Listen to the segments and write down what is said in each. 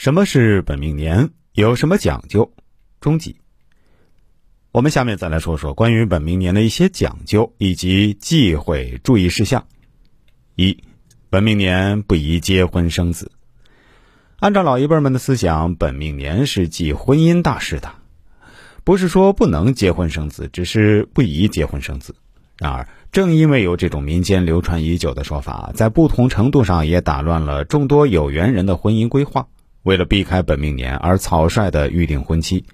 什么是本命年？有什么讲究？终极。我们下面再来说说关于本命年的一些讲究以及忌讳注意事项。一，本命年不宜结婚生子。按照老一辈们的思想，本命年是忌婚姻大事的，不是说不能结婚生子，只是不宜结婚生子。然而，正因为有这种民间流传已久的说法，在不同程度上也打乱了众多有缘人的婚姻规划。为了避开本命年而草率的预定婚期，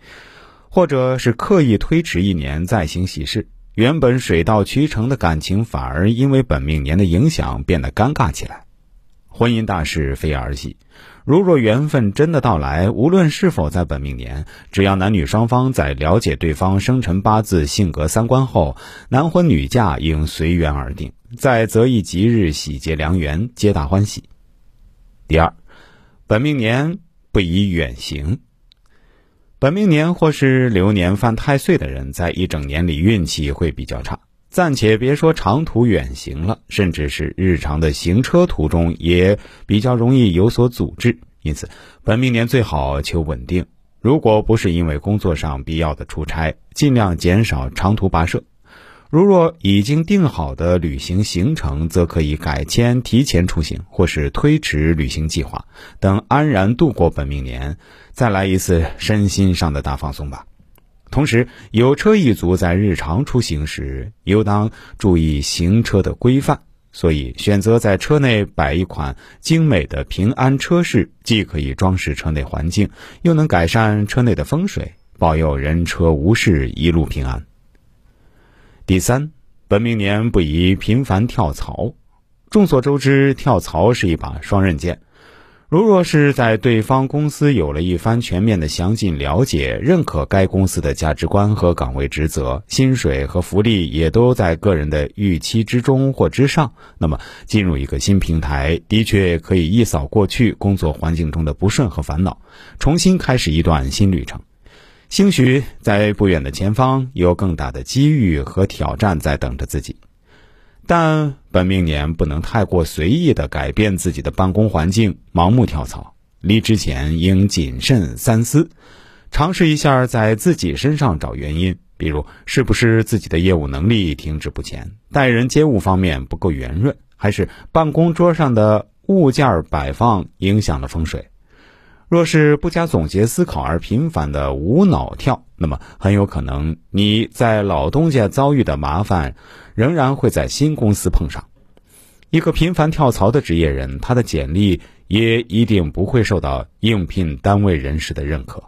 或者是刻意推迟一年再行喜事，原本水到渠成的感情反而因为本命年的影响变得尴尬起来。婚姻大事非儿戏，如若缘分真的到来，无论是否在本命年，只要男女双方在了解对方生辰八字、性格三观后，男婚女嫁应随缘而定，在择一吉日喜结良缘，皆大欢喜。第二。本命年不宜远行。本命年或是流年犯太岁的人，在一整年里运气会比较差。暂且别说长途远行了，甚至是日常的行车途中，也比较容易有所阻滞。因此，本命年最好求稳定。如果不是因为工作上必要的出差，尽量减少长途跋涉。如若已经定好的旅行行程，则可以改签、提前出行，或是推迟旅行计划，等安然度过本命年，再来一次身心上的大放松吧。同时，有车一族在日常出行时，尤当注意行车的规范。所以，选择在车内摆一款精美的平安车饰，既可以装饰车内环境，又能改善车内的风水，保佑人车无事，一路平安。第三，本命年不宜频繁跳槽。众所周知，跳槽是一把双刃剑。如若是在对方公司有了一番全面的详尽了解，认可该公司的价值观和岗位职责，薪水和福利也都在个人的预期之中或之上，那么进入一个新平台，的确可以一扫过去工作环境中的不顺和烦恼，重新开始一段新旅程。兴许在不远的前方有更大的机遇和挑战在等着自己，但本命年不能太过随意的改变自己的办公环境，盲目跳槽。离职前应谨慎三思，尝试一下在自己身上找原因，比如是不是自己的业务能力停滞不前，待人接物方面不够圆润，还是办公桌上的物件摆放影响了风水。若是不加总结思考而频繁的无脑跳，那么很有可能你在老东家遭遇的麻烦，仍然会在新公司碰上。一个频繁跳槽的职业人，他的简历也一定不会受到应聘单位人士的认可。